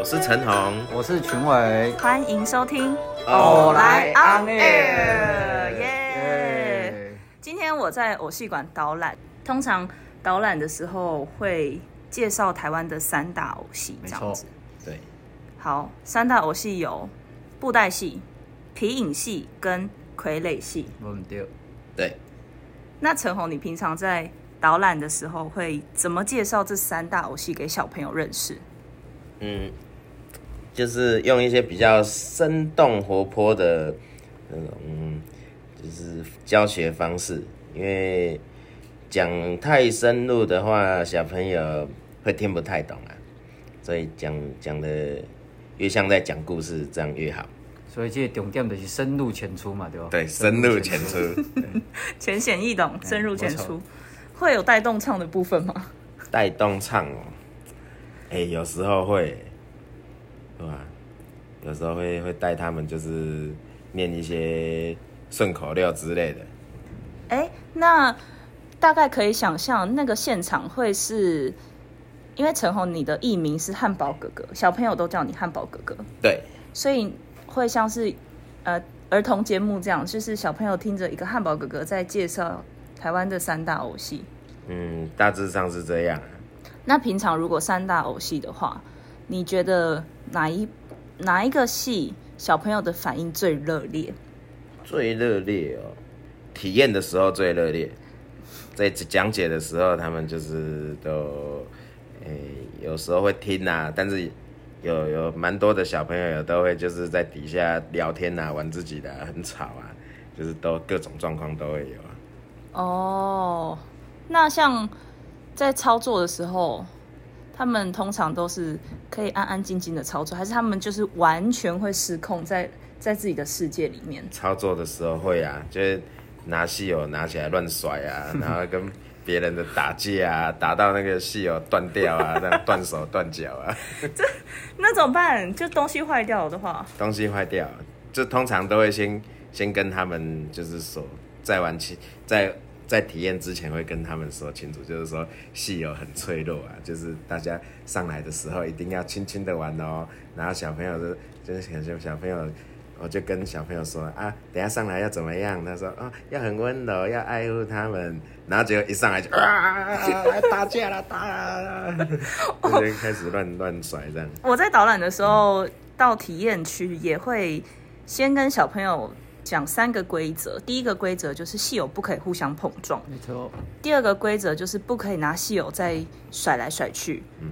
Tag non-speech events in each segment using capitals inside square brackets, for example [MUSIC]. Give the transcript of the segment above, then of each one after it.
我是陈红，我是群伟，欢迎收听《偶来 on air》耶！今天我在偶戏馆导览，通常导览的时候会介绍台湾的三大偶戏，这样子。对，好，三大偶戏有布袋戏、皮影戏跟傀儡戏。嗯，对。对。那陈红，你平常在导览的时候会怎么介绍这三大偶戏给小朋友认识？嗯，就是用一些比较生动活泼的那种，嗯，就是教学方式。因为讲太深入的话，小朋友会听不太懂啊。所以讲讲的越像在讲故事，这样越好。所以这个重点就是深入浅出嘛，对吧？对，深入浅出，浅显易懂，深入浅出。会有带动唱的部分吗？带动唱哦，哎、欸，有时候会，对吧？有时候会会带他们，就是念一些顺口溜之类的。哎、欸，那大概可以想象那个现场会是，因为陈红你的艺名是汉堡哥哥，小朋友都叫你汉堡哥哥，对，所以会像是呃儿童节目这样，就是小朋友听着一个汉堡哥哥在介绍。台湾的三大偶戏，嗯，大致上是这样。那平常如果三大偶戏的话，你觉得哪一哪一个戏小朋友的反应最热烈？最热烈哦，体验的时候最热烈，在讲解的时候，他们就是都，诶、欸，有时候会听啊，但是有有蛮多的小朋友都会就是在底下聊天啊，玩自己的，很吵啊，就是都各种状况都会有。哦，那像在操作的时候，他们通常都是可以安安静静的操作，还是他们就是完全会失控在，在在自己的世界里面？操作的时候会啊，就是拿戏偶拿起来乱甩啊，[LAUGHS] 然后跟别人的打架啊，打到那个戏偶断掉啊，这样断手断脚啊。这那怎么办？就东西坏掉了的话，东西坏掉，就通常都会先先跟他们就是说。再玩起，在在体验之前会跟他们说清楚，就是说戏偶很脆弱啊，就是大家上来的时候一定要轻轻的玩哦。然后小朋友就就是小小朋友，我就跟小朋友说啊，等下上来要怎么样？他说啊、哦，要很温柔，要爱护他们。然后结果一上来就啊，打架了，打了，[LAUGHS] 就开始乱乱甩这样。我在导览的时候到体验区也会先跟小朋友。讲三个规则，第一个规则就是戏友不可以互相碰撞，没错。第二个规则就是不可以拿戏友再甩来甩去，嗯。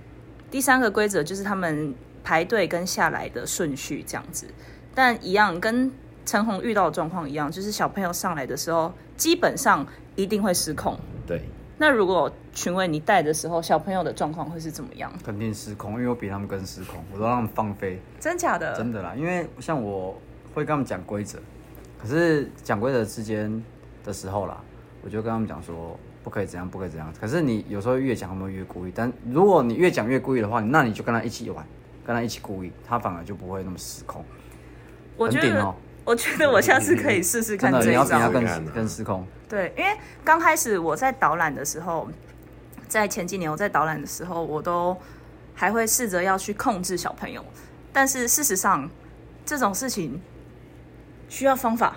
第三个规则就是他们排队跟下来的顺序这样子，但一样跟陈红遇到的状况一样，就是小朋友上来的时候基本上一定会失控。对。那如果群伟你带的时候，小朋友的状况会是怎么样？肯定失控，因为我比他们更失控，我都让他们放飞。真假的？真的啦，因为像我会跟他们讲规则。可是讲规则之间的时候啦，我就跟他们讲说不可以怎样，不可以怎样。可是你有时候越讲，他们越故意。但如果你越讲越故意的话，那你就跟他一起玩，跟他一起故意，他反而就不会那么失控。我觉得，我觉得我下次可以试试看这一招。你要更更失控。对，因为刚开始我在导览的时候，在前几年我在导览的时候，我都还会试着要去控制小朋友，但是事实上这种事情。需要方法，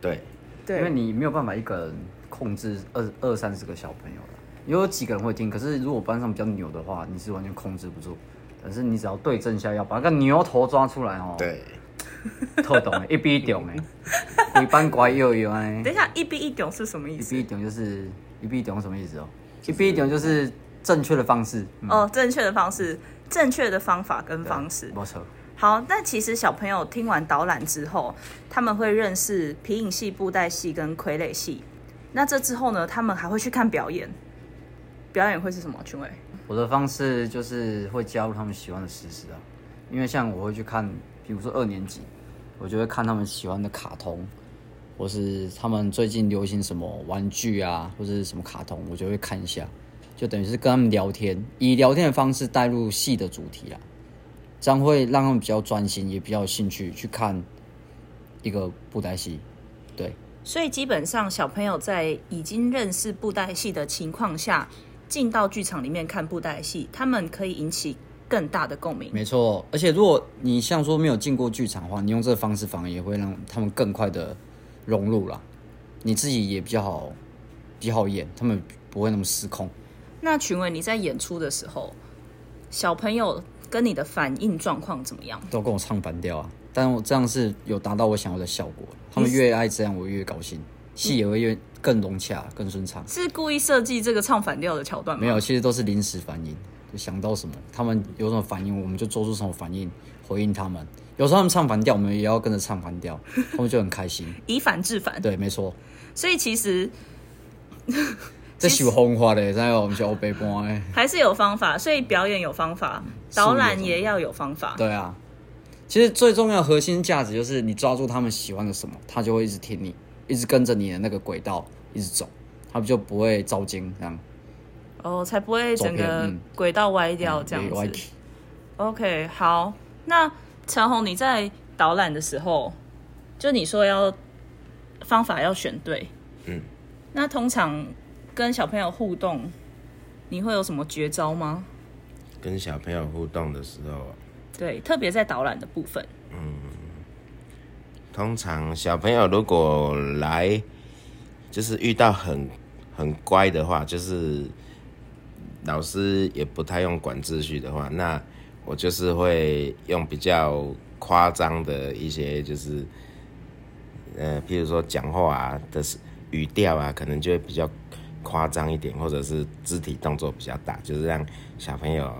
对，对，因为你没有办法一个人控制二二三十个小朋友的，有几个人会听，可是如果班上比较牛的话，你是完全控制不住。但是你只要对症下药，把那个牛头抓出来哦。对，特懂哎，一逼一懂哎，一般乖又有哎。等一下，一逼一懂是什么意思？一逼一懂就是一比一懂什么意思哦？一逼一懂就是正确的方式、嗯、哦，正确的方式，正确的方法跟方式，没错。好，但其实小朋友听完导览之后，他们会认识皮影戏、布袋戏跟傀儡戏。那这之后呢，他们还会去看表演。表演会是什么？群伟？我的方式就是会加入他们喜欢的事实啊，因为像我会去看，比如说二年级，我就会看他们喜欢的卡通，或是他们最近流行什么玩具啊，或者是什么卡通，我就会看一下，就等于是跟他们聊天，以聊天的方式带入戏的主题啊。这样会让他们比较专心，也比较有兴趣去看一个布袋戏，对。所以基本上，小朋友在已经认识布袋戏的情况下，进到剧场里面看布袋戏，他们可以引起更大的共鸣。没错，而且如果你像说没有进过剧场的话，你用这个方式反而也会让他们更快的融入了，你自己也比较好，比较好演，他们不会那么失控。那群伟，你在演出的时候，小朋友跟你的反应状况怎么样？都跟我唱反调啊，但我这样是有达到我想要的效果。他们越爱这样，我越高兴，戏也会越更融洽、更顺畅。是故意设计这个唱反调的桥段吗？没有，其实都是临时反应，就想到什么，他们有什么反应，我们就做出什么反应回应他们。有时候他们唱反调，我们也要跟着唱反调，他们就很开心。[LAUGHS] 以反制反，对，没错。[LAUGHS] 所以其实。这是有方法的，在我们是欧北般的，还是有方法，所以表演有方法，导览也要有方法。对啊，其实最重要的核心价值就是你抓住他们喜欢的什么，他就会一直听你，一直跟着你的那个轨道一直走，他们就不会遭惊这样。哦，才不会整个轨道歪掉这样子。嗯、OK，好，那陈鸿你在导览的时候，就你说要方法要选对，嗯，那通常。跟小朋友互动，你会有什么绝招吗？跟小朋友互动的时候，对，特别在导览的部分。嗯，通常小朋友如果来，就是遇到很很乖的话，就是老师也不太用管秩序的话，那我就是会用比较夸张的一些，就是呃，譬如说讲话啊的语调啊，可能就会比较。夸张一点，或者是肢体动作比较大，就是让小朋友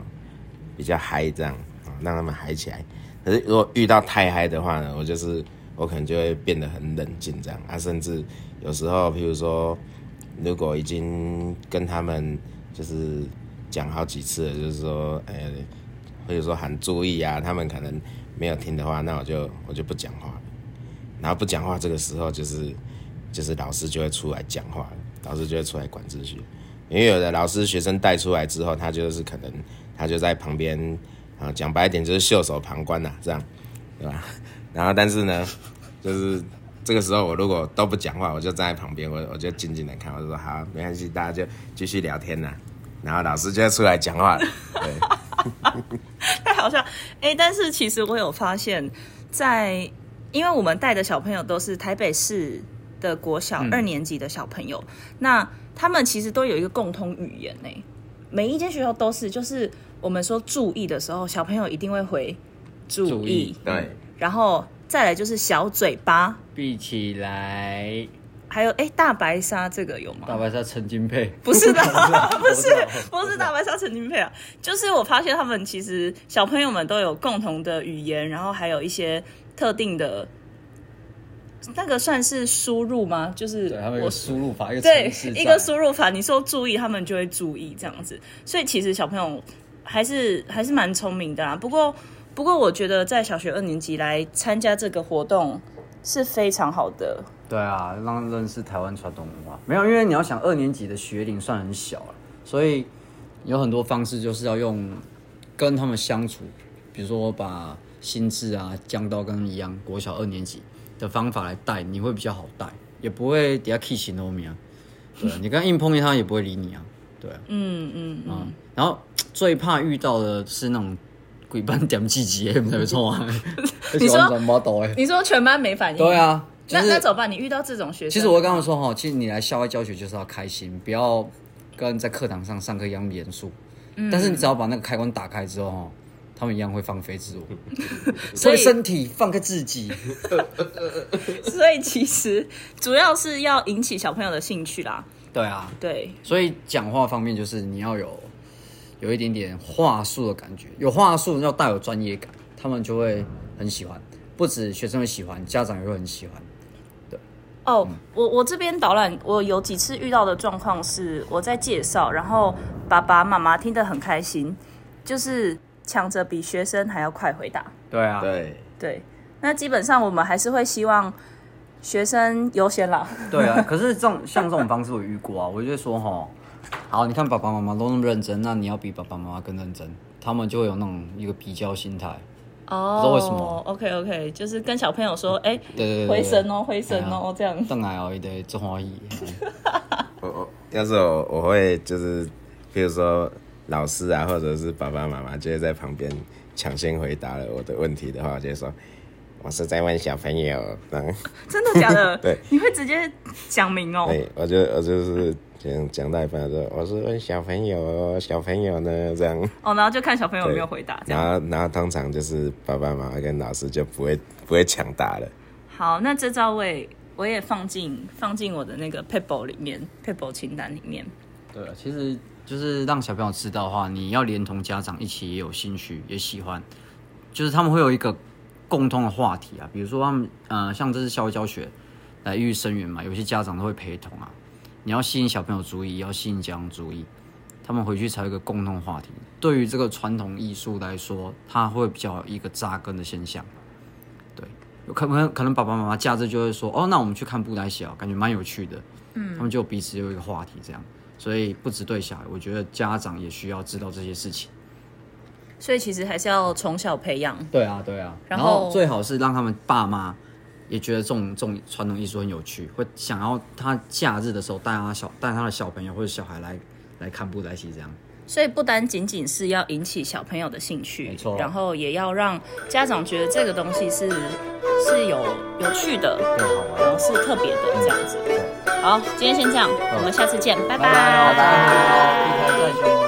比较嗨，这样啊，让他们嗨起来。可是如果遇到太嗨的话呢，我就是我可能就会变得很冷静，这样啊，甚至有时候，譬如说，如果已经跟他们就是讲好几次了，就是说，呃，或者说喊注意啊，他们可能没有听的话，那我就我就不讲话，然后不讲话，这个时候就是就是老师就会出来讲话。老师就会出来管秩序，因为有的老师学生带出来之后，他就是可能他就在旁边啊，讲白一点就是袖手旁观呐、啊，这样，对吧？然后但是呢，就是这个时候我如果都不讲话，我就站在旁边，我我就静静的看，我就说好，没关系，大家就继续聊天呐。然后老师就会出来讲话了，[LAUGHS] 对，太好笑。哎、欸，但是其实我有发现，在因为我们带的小朋友都是台北市。的国小二年级的小朋友，嗯、那他们其实都有一个共通语言呢。每一间学校都是，就是我们说注意的时候，小朋友一定会回注意。注意对，然后再来就是小嘴巴闭起来。还有哎，大白鲨这个有吗？大白鲨陈金佩不是的，[LAUGHS] [LAUGHS] 不是不是大白鲨陈金佩啊。就是我发现他们其实小朋友们都有共同的语言，然后还有一些特定的。那个算是输入吗？就是我输入法，一个对一个输入法，你说注意，他们就会注意这样子。所以其实小朋友还是还是蛮聪明的啊。不过不过，我觉得在小学二年级来参加这个活动是非常好的。对啊，让认识台湾传统文化。没有，因为你要想二年级的学龄算很小了，所以有很多方式就是要用跟他们相处，比如说我把心智啊降到跟一样国小二年级。的方法来带，你会比较好带，也不会底下 kiss 啊。对，[LAUGHS] 你刚硬碰一他也不会理你啊。对啊，嗯嗯嗯。然后最怕遇到的是那种鬼班点几级，没错啊。你 [LAUGHS] 说你说全班没反应？对啊，那那怎么办？你遇到这种学生，其实我刚刚说哈，其实你来校外教学就是要开心，不要跟在课堂上上课一样严肃。但是你只要把那个开关打开之后哈。他们一样会放飞自我，[LAUGHS] 所以身体放开自己。[LAUGHS] 所以其实主要是要引起小朋友的兴趣啦。对啊，对。所以讲话方面就是你要有有一点点话术的感觉，有话术要带有专业感，他们就会很喜欢。不止学生会喜欢，家长也会很喜欢。对。哦，我我这边导览，我有几次遇到的状况是我在介绍，然后爸爸妈妈听得很开心，就是。抢着比学生还要快回答。对啊，对对，那基本上我们还是会希望学生优先啦。对啊，[LAUGHS] 可是这种像这种方式我遇过啊，我就说哈，好，你看爸爸妈妈都那么认真，那你要比爸爸妈妈更认真，他们就会有那种一个比较心态。哦，不知道为什么？OK OK，就是跟小朋友说，哎，对对对，回神哦，回神哦，这样。邓来哦，一堆中华裔。我我要是我我会就是，比如说。老师啊，或者是爸爸妈妈，就会在旁边抢先回答了我的问题的话，我就会说我是在问小朋友。真的假的？[LAUGHS] 对，你会直接讲明哦。对，我就我就是讲讲到一半说我是问小朋友，小朋友呢这样。哦，然后就看小朋友有没有回答。然后然后通常就是爸爸妈妈跟老师就不会不会抢答了。好，那这招我也我也放进放进我的那个 paper 里面，paper 清单里面。对，其实就是让小朋友知道的话，你要连同家长一起也有兴趣，也喜欢，就是他们会有一个共通的话题啊。比如说他们呃，像这是校外教学来育生源嘛，有些家长都会陪同啊。你要吸引小朋友注意，要吸引家长注意，他们回去才有一个共同话题。对于这个传统艺术来说，它会比较一个扎根的现象。对，有可能可能爸爸妈妈假日就会说，哦，那我们去看布袋戏，感觉蛮有趣的。嗯，他们就彼此有一个话题这样。所以不止对小孩，我觉得家长也需要知道这些事情。所以其实还是要从小培养。对啊，对啊。然后最好是让他们爸妈也觉得这种这种传统艺术很有趣，会想要他假日的时候带他小带他的小朋友或者小孩来来看布袋戏这样。所以不单仅仅是要引起小朋友的兴趣，没错。然后也要让家长觉得这个东西是是有有趣的，然后是特别的这样子。好，今天先这样，我们下次见，拜拜。拜拜。